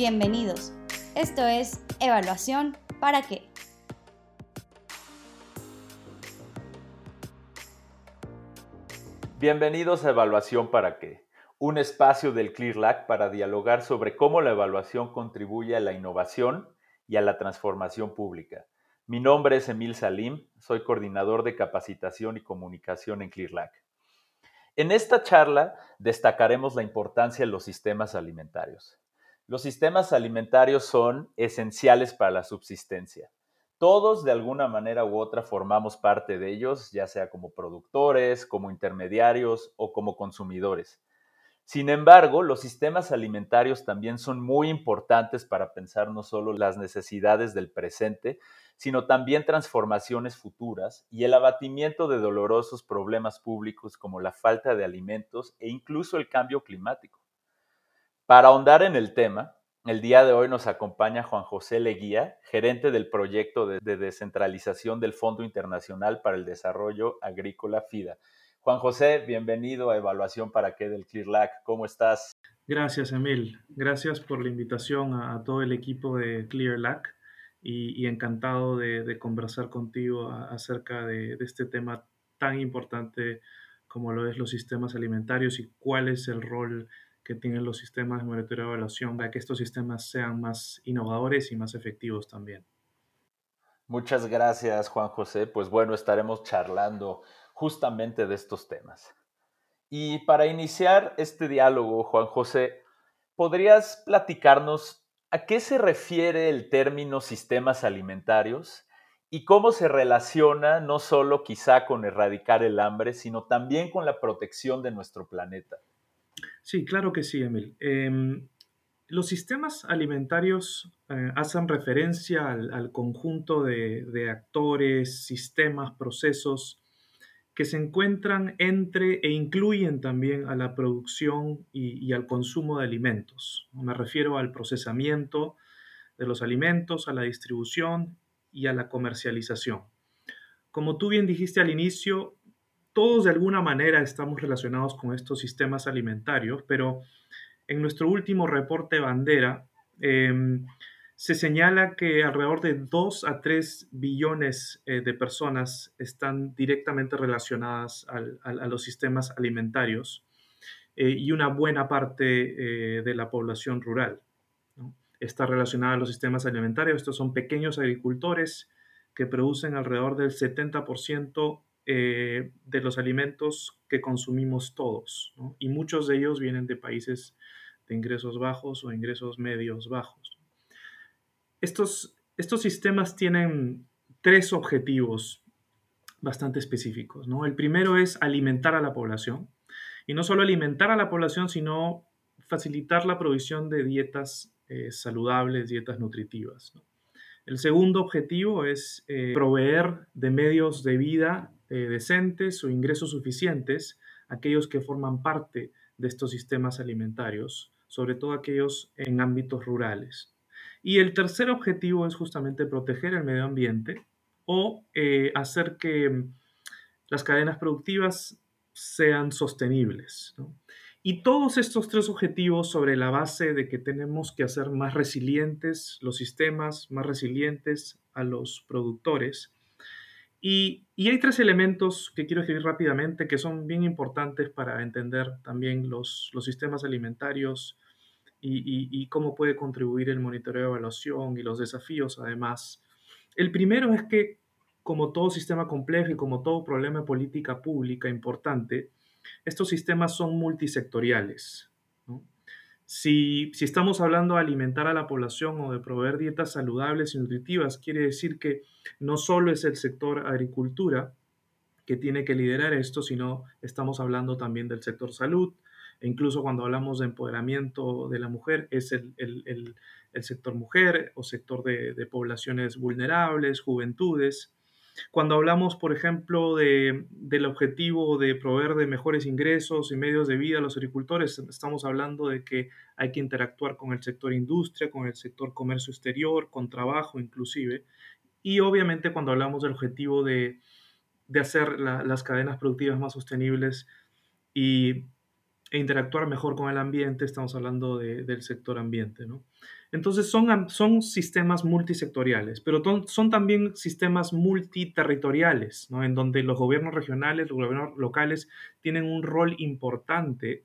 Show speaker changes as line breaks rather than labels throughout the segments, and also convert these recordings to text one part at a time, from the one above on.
Bienvenidos. Esto es Evaluación para qué.
Bienvenidos a Evaluación para qué, un espacio del ClearLac para dialogar sobre cómo la evaluación contribuye a la innovación y a la transformación pública. Mi nombre es Emil Salim, soy coordinador de capacitación y comunicación en ClearLac. En esta charla destacaremos la importancia de los sistemas alimentarios. Los sistemas alimentarios son esenciales para la subsistencia. Todos de alguna manera u otra formamos parte de ellos, ya sea como productores, como intermediarios o como consumidores. Sin embargo, los sistemas alimentarios también son muy importantes para pensar no solo las necesidades del presente, sino también transformaciones futuras y el abatimiento de dolorosos problemas públicos como la falta de alimentos e incluso el cambio climático. Para ahondar en el tema, el día de hoy nos acompaña Juan José Leguía, gerente del proyecto de, descentralización del Fondo Internacional para el Desarrollo Agrícola FIDA. Juan José, bienvenido a Evaluación para qué del ClearLac. ¿Cómo estás?
Gracias, Emil. Gracias por la invitación a, todo el equipo de ClearLac y, encantado de, conversar contigo acerca de, este tema tan importante como lo es los sistemas alimentarios y cuál es el rol que tienen los sistemas de monitoreo y evaluación para que estos sistemas sean más innovadores y más efectivos también.
Muchas gracias, Juan José. Pues bueno, estaremos charlando justamente de estos temas. Y para iniciar este diálogo, Juan José, ¿podrías platicarnos a qué se refiere el término sistemas alimentarios y cómo se relaciona no solo quizá con erradicar el hambre, sino también con la protección de nuestro planeta?
Sí, claro que sí, Emil. Em, los sistemas alimentarios eh, hacen referencia al, conjunto de, actores, sistemas, procesos que se encuentran entre e incluyen también a la producción y, al consumo de alimentos. Me refiero al procesamiento de los alimentos, a la distribución y a la comercialización. Como tú bien dijiste al inicio, todos de alguna manera estamos relacionados con estos sistemas alimentarios, pero en nuestro último reporte bandera, em, se señala que alrededor de 2 a 3 billones eh, de personas están directamente relacionadas a los sistemas alimentarios eh, y una buena parte eh, de la población rural está relacionada a los sistemas alimentarios. Estos son pequeños agricultores que producen alrededor del 70% de los alimentos que consumimos todos, y muchos de ellos vienen de países de ingresos bajos o ingresos medios bajos. Estos, estos sistemas tienen tres objetivos bastante específicos. ¿no? El primero es alimentar a la población. Y no solo alimentar a la población, sino facilitar la provisión de dietas eh, saludables, dietas nutritivas. El segundo objetivo es eh, proveer de medios de vida eh, decentes o ingresos suficientes aquellos que forman parte de estos sistemas alimentarios, sobre todo aquellos en ámbitos rurales. Y el tercer objetivo es justamente proteger el medio ambiente o eh, hacer que las cadenas productivas sean sostenibles. Y todos estos tres objetivos sobre la base de que tenemos que hacer más resilientes los sistemas, más resilientes a los productores. Y, hay tres elementos que quiero escribir rápidamente que son bien importantes para entender también los, sistemas alimentarios y, cómo puede contribuir el monitoreo de evaluación y los desafíos además. El primero es que, como todo sistema complejo y como todo problema de política pública importante, estos sistemas son multisectoriales. Si, estamos hablando de alimentar a la población o de proveer dietas saludables y nutritivas, quiere decir que no solo es el sector agricultura que tiene que liderar esto, sino estamos hablando también del sector salud, e incluso cuando hablamos de empoderamiento de la mujer, es el, sector mujer o sector de, poblaciones vulnerables, juventudes. Cuando hablamos, por ejemplo, del objetivo de proveer de mejores ingresos y medios de vida a los agricultores, estamos hablando de que hay que interactuar con el sector industria, con el sector comercio exterior, con trabajo inclusive. Y obviamente cuando hablamos del objetivo de, hacer las cadenas productivas más sostenibles y e interactuar mejor con el ambiente, estamos hablando del sector ambiente. ¿no? Entonces son, son sistemas multisectoriales, pero son también sistemas multiterritoriales, ¿no? en donde los gobiernos regionales, los gobiernos locales tienen un rol importante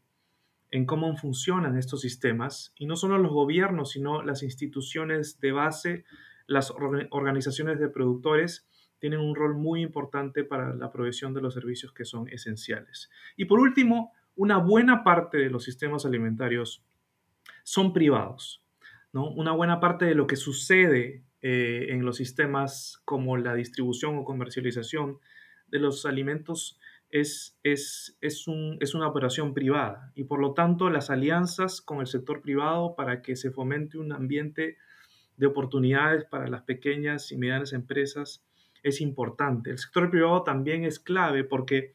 en cómo funcionan estos sistemas, y no solo los gobiernos, sino las instituciones de base, las organizaciones de productores, tienen un rol muy importante para la provisión de los servicios que son esenciales. Y por último, una buena parte de los sistemas alimentarios son privados. Una buena parte de lo que sucede eh, en los sistemas como la distribución o comercialización de los alimentos es, es, es, es, una operación privada y por lo tanto las alianzas con el sector privado para que se fomente un ambiente de oportunidades para las pequeñas y medianas empresas es importante. El sector privado también es clave porque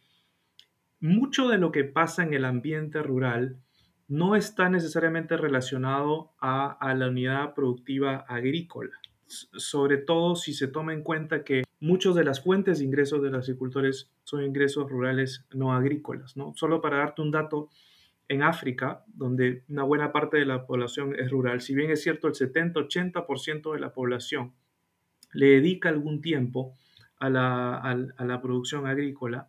mucho de lo que pasa en el ambiente rural no está necesariamente relacionado a, la unidad productiva agrícola, sobre todo si se toma en cuenta que muchas de las fuentes de ingresos de los agricultores son ingresos rurales no agrícolas. ¿no? Solo para darte un dato, en África, donde una buena parte de la población es rural, si bien es cierto el 70-80% de la población le dedica algún tiempo a la, a la producción agrícola,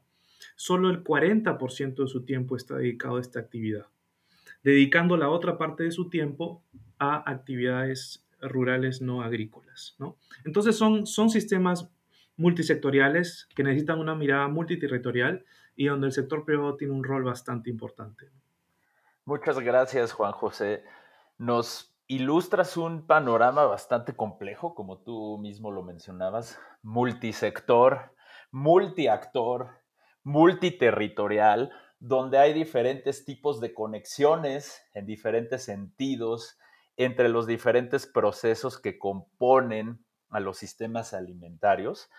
solo el 40% de su tiempo está dedicado a esta actividad dedicando la otra parte de su tiempo a actividades rurales no agrícolas. ¿no? Entonces son, son sistemas multisectoriales que necesitan una mirada multiterritorial y donde el sector privado tiene un rol bastante importante.
Muchas gracias, Juan José. Nos ilustras un panorama bastante complejo, como tú mismo lo mencionabas, multisector, multiactor, multiterritorial, donde hay diferentes tipos de conexiones en diferentes sentidos entre los diferentes procesos que componen a los sistemas alimentarios.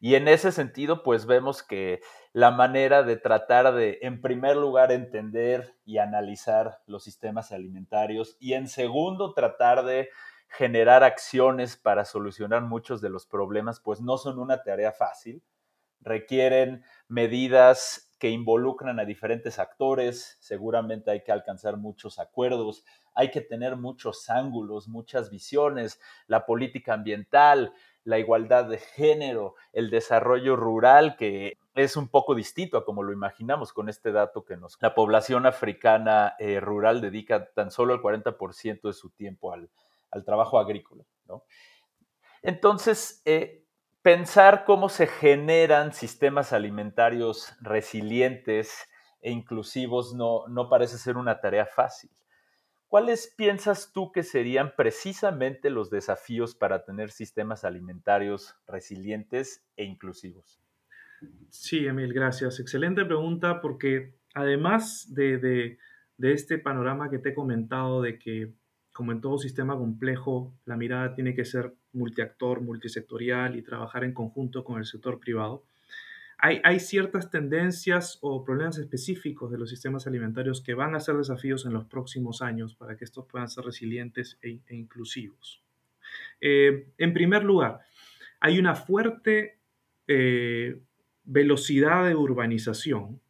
Y en ese sentido, pues vemos que la manera de tratar de, en primer lugar, entender y analizar los sistemas alimentarios y en segundo, tratar de generar acciones para solucionar muchos de los problemas, pues no son una tarea fácil. Requieren medidas que involucran a diferentes actores, seguramente hay que alcanzar muchos acuerdos, hay que tener muchos ángulos, muchas visiones, la política ambiental, la igualdad de género, el desarrollo rural, que es un poco distinto a como lo imaginamos con este dato que nos... La población africana eh, rural dedica tan solo el 40% de su tiempo al, trabajo agrícola. Entonces, eh, pensar cómo se generan sistemas alimentarios resilientes e inclusivos no, no parece ser una tarea fácil. ¿Cuáles piensas tú que serían precisamente los desafíos para tener sistemas alimentarios resilientes e inclusivos?
Sí, Emil, gracias. Excelente pregunta porque además de, de, de este panorama que te he comentado de que como en todo sistema complejo, la mirada tiene que ser multiactor, multisectorial y trabajar en conjunto con el sector privado. Hay, ciertas tendencias o problemas específicos de los sistemas alimentarios que van a ser desafíos en los próximos años para que estos puedan ser resilientes e, e inclusivos. Eh, en primer lugar, hay una fuerte eh, velocidad de urbanización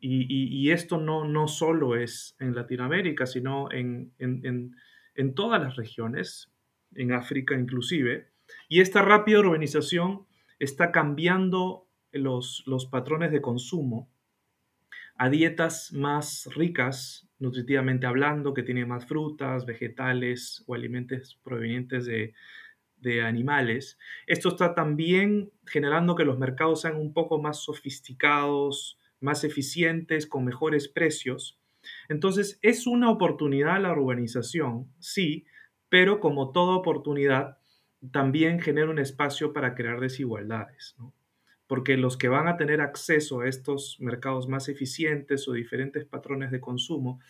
y, esto no, no solo es en Latinoamérica, sino en, en, todas las regiones, en África inclusive. Y esta rápida urbanización está cambiando los, los patrones de consumo a dietas más ricas, nutritivamente hablando, que tienen más frutas, vegetales o alimentos provenientes de, de animales. Esto está también generando que los mercados sean un poco más sofisticados, más eficientes, con mejores precios. Entonces, es una oportunidad la urbanización, sí, pero como toda oportunidad, también genera un espacio para crear desigualdades, porque los que van a tener acceso a estos mercados más eficientes o diferentes patrones de consumo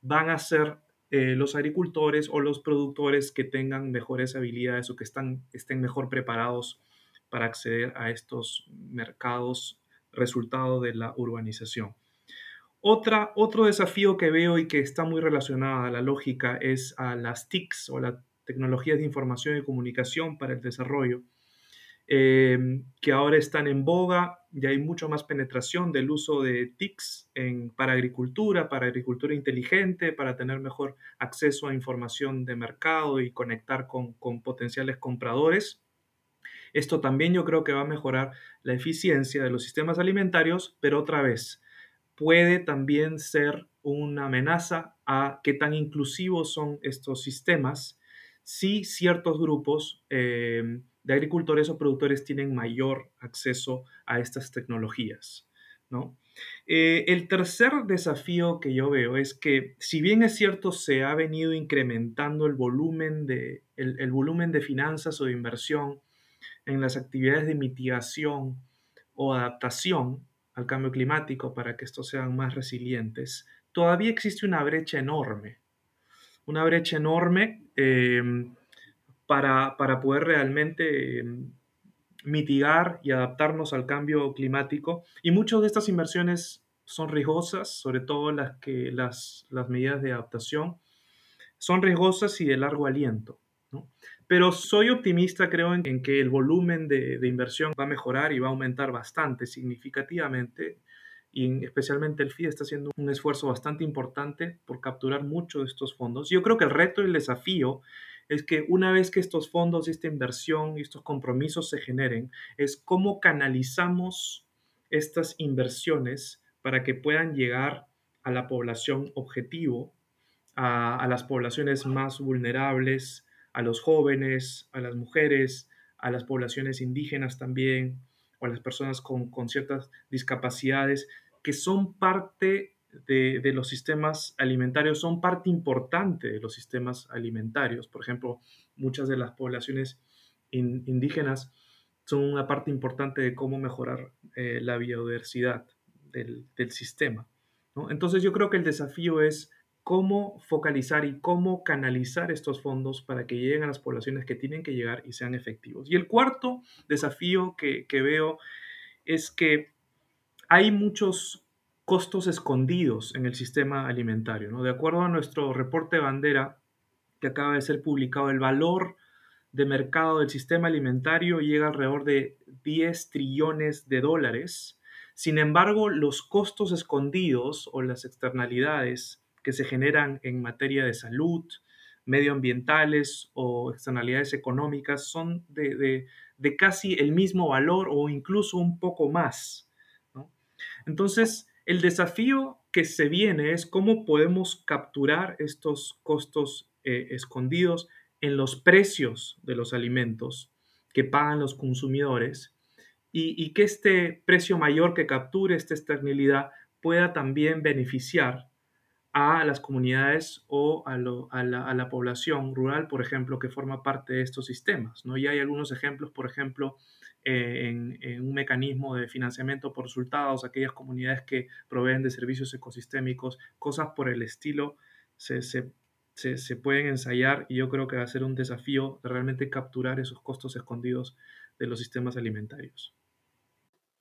van a ser eh, los agricultores o los productores que tengan mejores habilidades o que están, estén mejor preparados para acceder a estos mercados resultado de la urbanización. Otra, otro desafío que veo y que está muy relacionada a la lógica es a las TICs o las tecnologías de información y comunicación para el desarrollo. em, que ahora están en boga y hay mucho más penetración del uso de TICs en, para agricultura, para agricultura inteligente, para tener mejor acceso a información de mercado y conectar con, con potenciales compradores. Esto también yo creo que va a mejorar la eficiencia de los sistemas alimentarios, pero otra vez, puede también ser una amenaza a qué tan inclusivos son estos sistemas si ciertos grupos eh, de agricultores o productores tienen mayor acceso a estas tecnologías. ¿no? Eh, el tercer desafío que yo veo es que, si bien es cierto, se ha venido incrementando el volumen de, el volumen de finanzas o de inversión en las actividades de mitigación o adaptación al cambio climático para que estos sean más resilientes, todavía existe una brecha enorme. Una brecha enorme em, para, poder realmente em, mitigar y adaptarnos al cambio climático. Y muchas de estas inversiones son riesgosas, sobre todo las, que, las, las medidas de adaptación, son riesgosas y de largo aliento. Pero soy optimista, creo, en, que el volumen de, inversión va a mejorar y va a aumentar bastante, significativamente. Y especialmente el FIE está haciendo un esfuerzo bastante importante por capturar mucho de estos fondos. Yo creo que el reto y el desafío es que una vez que estos fondos, esta inversión y estos compromisos se generen, es cómo canalizamos estas inversiones para que puedan llegar a la población objetivo, a las poblaciones más vulnerables, a los jóvenes, a las mujeres, a las poblaciones indígenas también, o a las personas con, ciertas discapacidades, que son parte de, los sistemas alimentarios, son parte importante de los sistemas alimentarios. Por ejemplo, muchas de las poblaciones indígenas son una parte importante de cómo mejorar eh, la biodiversidad del, sistema. Entonces yo creo que el desafío es cómo focalizar y cómo canalizar estos fondos para que lleguen a las poblaciones que tienen que llegar y sean efectivos. Y el cuarto desafío que, veo es que hay muchos costos escondidos en el sistema alimentario. ¿no? De acuerdo a nuestro reporte bandera que acaba de ser publicado, el valor de mercado del sistema alimentario llega alrededor de 10 trillones de dólares. Sin embargo, los costos escondidos o las externalidades que se generan en materia de salud, medioambientales o externalidades económicas son de, casi el mismo valor o incluso un poco más. Entonces, el desafío que se viene es cómo podemos capturar estos costos eh, escondidos en los precios de los alimentos que pagan los consumidores y, que este precio mayor que capture esta externalidad pueda también beneficiar a las comunidades o a, la, población rural, por ejemplo, que forma parte de estos sistemas. ¿no? Y hay algunos ejemplos, por ejemplo, eh, en, un mecanismo de financiamiento por resultados, aquellas comunidades que proveen de servicios ecosistémicos, cosas por el estilo, se, se pueden ensayar y yo creo que va a ser un desafío de realmente capturar esos costos escondidos de los sistemas alimentarios.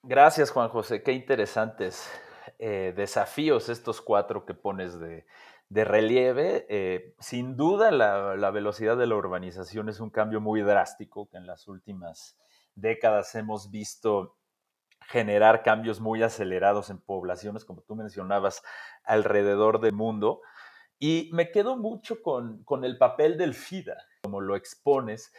Gracias, Juan José. Qué interesantes eh, desafíos estos cuatro que pones de, relieve. Eh, sin duda la, velocidad de la urbanización es un cambio muy drástico que en las últimas décadas hemos visto generar cambios muy acelerados en poblaciones, como tú mencionabas, alrededor del mundo. Y me quedo mucho con, con el papel del FIDA, como lo expones,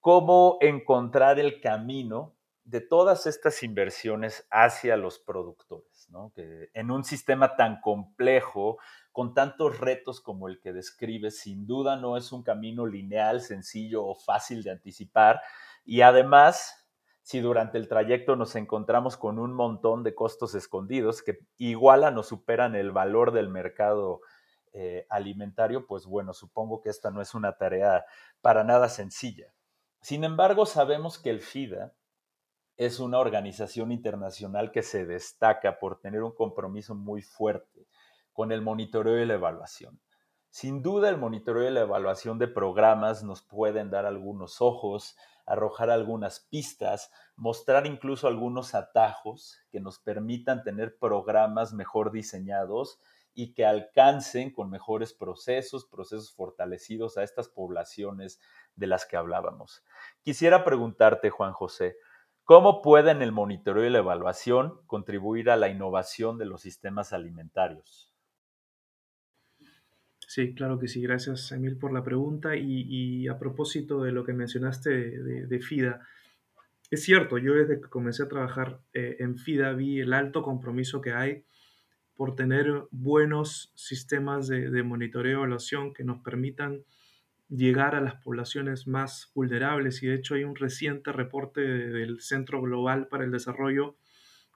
cómo encontrar el camino de todas estas inversiones hacia los productores, ¿no? que en un sistema tan complejo, con tantos retos como el que describes, sin duda no es un camino lineal, sencillo o fácil de anticipar. Y además, si durante el trayecto nos encontramos con un montón de costos escondidos que igualan o superan el valor del mercado eh, alimentario, pues bueno, supongo que esta no es una tarea para nada sencilla. Sin embargo, sabemos que el FIDA es una organización internacional que se destaca por tener un compromiso muy fuerte con el monitoreo y la evaluación. Sin duda, el monitoreo y la evaluación de programas nos pueden dar algunos ojos, arrojar algunas pistas, mostrar incluso algunos atajos que nos permitan tener programas mejor diseñados y que alcancen con mejores procesos, procesos fortalecidos a estas poblaciones de las que hablábamos. Quisiera preguntarte, Juan José, ¿cómo pueden el monitoreo y la evaluación contribuir a la innovación de los sistemas alimentarios?
Sí, claro que sí. Gracias, Emil, por la pregunta. Y, a propósito de lo que mencionaste de, FIDA, es cierto, yo desde que comencé a trabajar eh, en FIDA vi el alto compromiso que hay por tener buenos sistemas de, monitoreo y evaluación que nos permitan llegar a las poblaciones más vulnerables. Y de hecho hay un reciente reporte del Centro Global para el Desarrollo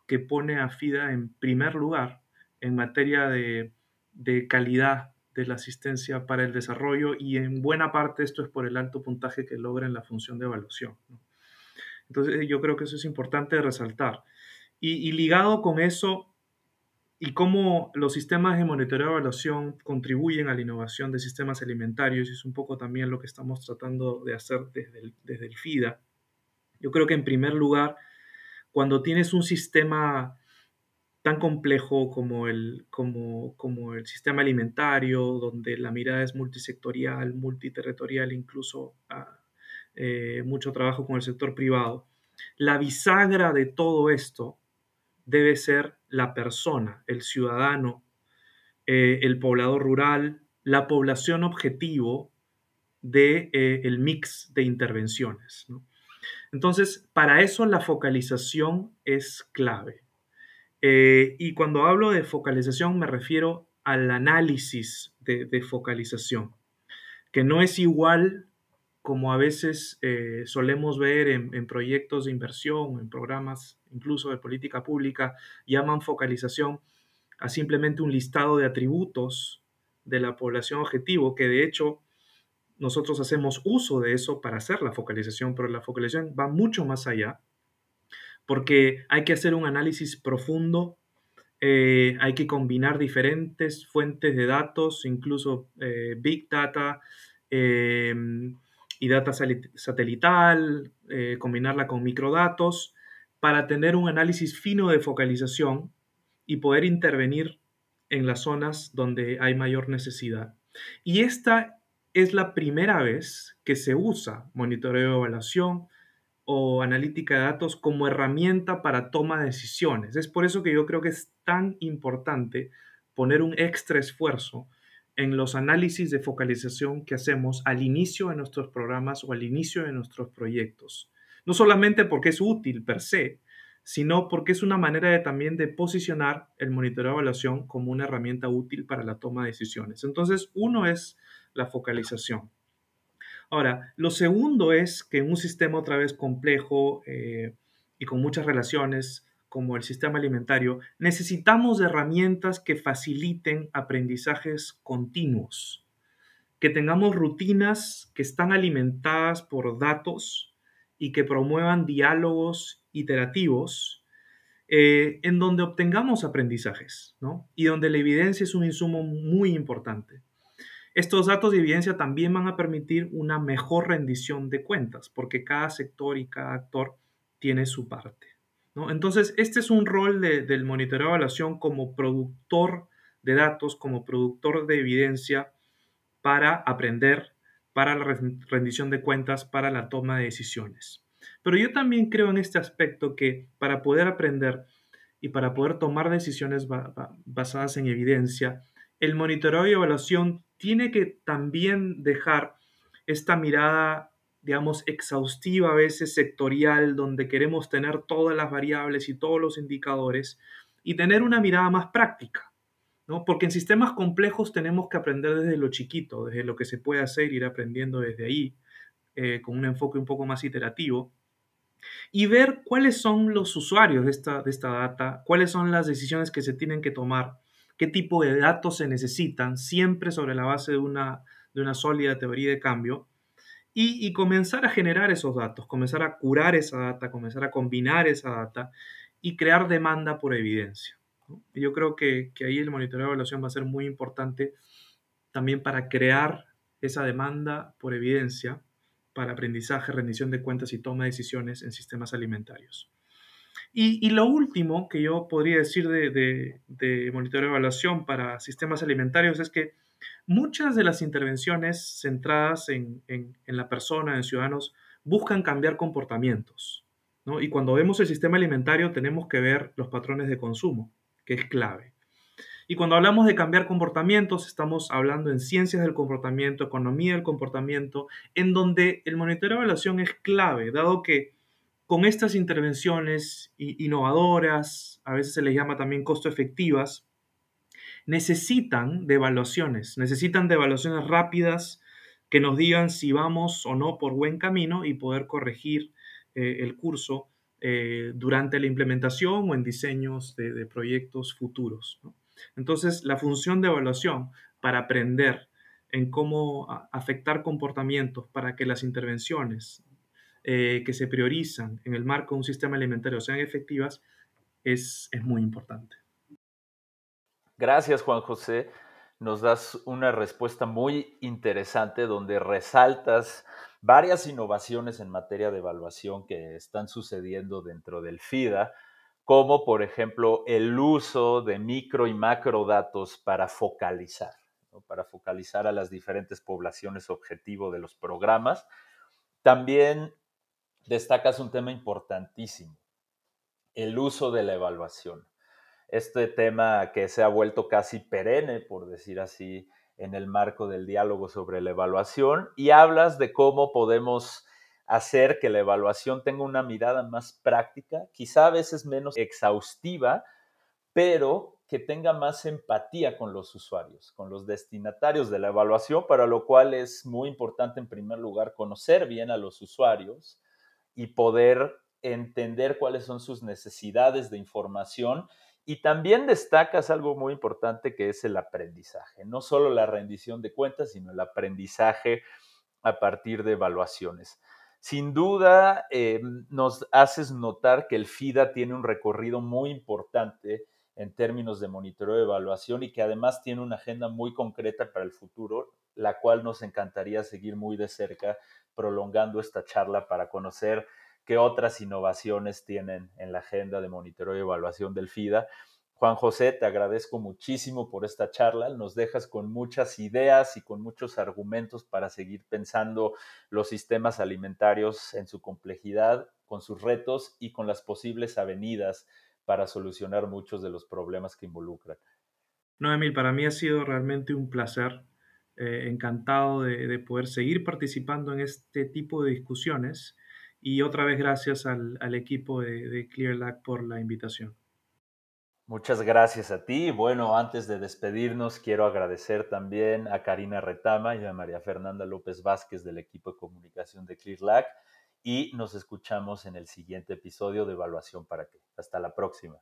que pone a FIDA en primer lugar en materia de, de calidad de la asistencia para el desarrollo y en buena parte esto es por el alto puntaje que logra en la función de evaluación. Entonces yo creo que eso es importante resaltar. Y, ligado con eso y cómo los sistemas de monitoreo y evaluación contribuyen a la innovación de sistemas alimentarios, y es un poco también lo que estamos tratando de hacer desde desde el FIDA. Yo creo que en primer lugar, cuando tienes un sistema tan complejo como el, como, como el sistema alimentario, donde la mirada es multisectorial, multiterritorial, incluso ah, eh, mucho trabajo con el sector privado. La bisagra de todo esto debe ser la persona, el ciudadano, eh, el poblador rural, la población objetivo del de, eh, el mix de intervenciones. Entonces, para eso la focalización es clave. Eh, y cuando hablo de focalización me refiero al análisis de, focalización, que no es igual como a veces eh, solemos ver en, proyectos de inversión, en programas incluso de política pública, llaman focalización a simplemente un listado de atributos de la población objetivo, que de hecho nosotros hacemos uso de eso para hacer la focalización, pero la focalización va mucho más allá porque hay que hacer un análisis profundo, eh, hay que combinar diferentes fuentes de datos, incluso eh, Big Data y data satelital, eh, combinarla con microdatos, para tener un análisis fino de focalización y poder intervenir en las zonas donde hay mayor necesidad. Y esta es la primera vez que se usa monitoreo de evaluación, o analítica de datos como herramienta para toma de decisiones. Es por eso que yo creo que es tan importante poner un extra esfuerzo en los análisis de focalización que hacemos al inicio de nuestros programas o al inicio de nuestros proyectos. No solamente porque es útil per se, sino porque es una manera también de posicionar el monitoreo de evaluación como una herramienta útil para la toma de decisiones. Entonces, uno es la focalización. Ahora, lo segundo es que en un sistema otra vez complejo eh, y con muchas relaciones, como el sistema alimentario, necesitamos herramientas que faciliten aprendizajes continuos, que tengamos rutinas que están alimentadas por datos y que promuevan diálogos iterativos eh, en donde obtengamos aprendizajes, ¿no? Y donde la evidencia es un insumo muy importante. Estos datos de evidencia también van a permitir una mejor rendición de cuentas, porque cada sector y cada actor tiene su parte. Entonces, este es un rol del monitoreo de evaluación como productor de datos, como productor de evidencia para aprender, para la rendición de cuentas, para la toma de decisiones. Pero yo también creo en este aspecto que para poder aprender y para poder tomar decisiones basadas en evidencia, el monitoreo y evaluación tiene que también dejar esta mirada, digamos, exhaustiva, a veces sectorial, donde queremos tener todas las variables y todos los indicadores, y tener una mirada más práctica, ¿no? Porque en sistemas complejos tenemos que aprender desde lo chiquito, desde lo que se puede hacer, ir aprendiendo desde ahí, eh, con un enfoque un poco más iterativo, y ver cuáles son los usuarios de esta, de esta data, cuáles son las decisiones que se tienen que tomar qué tipo de datos se necesitan, siempre sobre la base de una, de una sólida teoría de cambio, y, comenzar a generar esos datos, comenzar a curar esa data, comenzar a combinar esa data y crear demanda por evidencia. Yo creo que, que ahí el monitoreo de evaluación va a ser muy importante también para crear esa demanda por evidencia para aprendizaje, rendición de cuentas y toma de decisiones en sistemas alimentarios. Y, lo último que yo podría decir de, de, monitoreo de evaluación para sistemas alimentarios es que muchas de las intervenciones centradas en, en, la persona, en ciudadanos, buscan cambiar comportamientos. ¿no? Y cuando vemos el sistema alimentario tenemos que ver los patrones de consumo, que es clave. Y cuando hablamos de cambiar comportamientos, estamos hablando en ciencias del comportamiento, economía del comportamiento, en donde el monitoreo de evaluación es clave, dado que con estas intervenciones innovadoras, a veces se les llama también costo efectivas, necesitan de evaluaciones, necesitan de evaluaciones rápidas que nos digan si vamos o no por buen camino y poder corregir eh, el curso eh, durante la implementación o en diseños de, proyectos futuros. Entonces, la función de evaluación para aprender en cómo afectar comportamientos para que las intervenciones eh, que se priorizan en el marco de un sistema alimentario sean efectivas es, es muy importante.
Gracias, Juan José. Nos das una respuesta muy interesante donde resaltas varias innovaciones en materia de evaluación que están sucediendo dentro del FIDA, como por ejemplo el uso de micro y macro datos para focalizar, para focalizar a las diferentes poblaciones objetivo de los programas. También destacas un tema importantísimo, el uso de la evaluación. Este tema que se ha vuelto casi perenne, por decir así, en el marco del diálogo sobre la evaluación y hablas de cómo podemos hacer que la evaluación tenga una mirada más práctica, quizá a veces menos exhaustiva, pero que tenga más empatía con los usuarios, con los destinatarios de la evaluación, para lo cual es muy importante en primer lugar conocer bien a los usuarios, y poder entender cuáles son sus necesidades de información. Y también destacas algo muy importante que es el aprendizaje, no solo la rendición de cuentas, sino el aprendizaje a partir de evaluaciones. Sin duda, eh, nos haces notar que el FIDA tiene un recorrido muy importante en términos de monitoreo de evaluación y que además tiene una agenda muy concreta para el futuro, la cual nos encantaría seguir muy de cerca prolongando esta charla para conocer qué otras innovaciones tienen en la agenda de monitoreo y evaluación del FIDA. Juan José, te agradezco muchísimo por esta charla. Nos dejas con muchas ideas y con muchos argumentos para seguir pensando los sistemas alimentarios en su complejidad, con sus retos y con las posibles avenidas para solucionar muchos de los problemas que involucran.
No, Emil, para mí ha sido realmente un placer eh, encantado de, poder seguir participando en este tipo de discusiones y otra vez gracias al, equipo de, de ClearLac por la invitación.
Muchas gracias a ti. Bueno, antes de despedirnos, quiero agradecer también a Karina Retama y a María Fernanda López Vázquez del equipo de comunicación de ClearLac y nos escuchamos en el siguiente episodio de Evaluación para qué. Hasta la próxima.